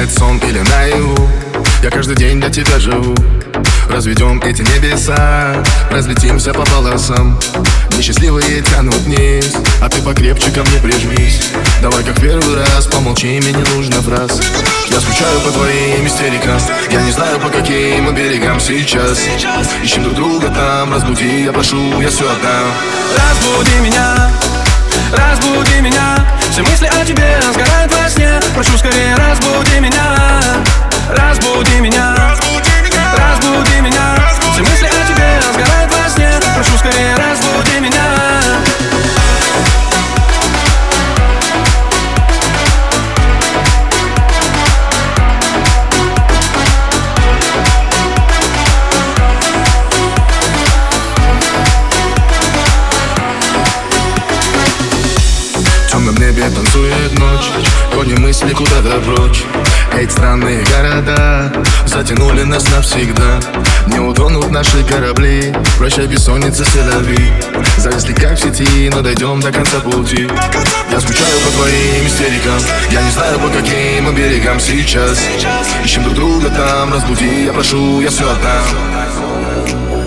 снится сон или наяву Я каждый день для тебя живу. Разведем эти небеса. Разлетимся по полосам. Несчастливые тянут вниз. А ты покрепче ко мне прижмись. Давай как первый раз Помолчи, мне не нужно фраз. Я скучаю по твоим истерикам. Я не знаю по каким берегам сейчас. Ищем друг друга там Разбуди, я прошу, я все отдам. Разбуди меня Разбуди меня. Все мысли о тебе сгорают во сне Прошу скорее разбуди меня небе танцует ночь. Гони мысли куда-то прочь. Эти странные города Затянули нас навсегда. Не утонут наши корабли. Прощай бессонница селяви Зависли как в сети Но дойдем до конца пути. Я скучаю по твоим истерикам. Я не знаю по каким мы берегам сейчас. Ищем друг друга там Разбуди, я прошу, я все отдам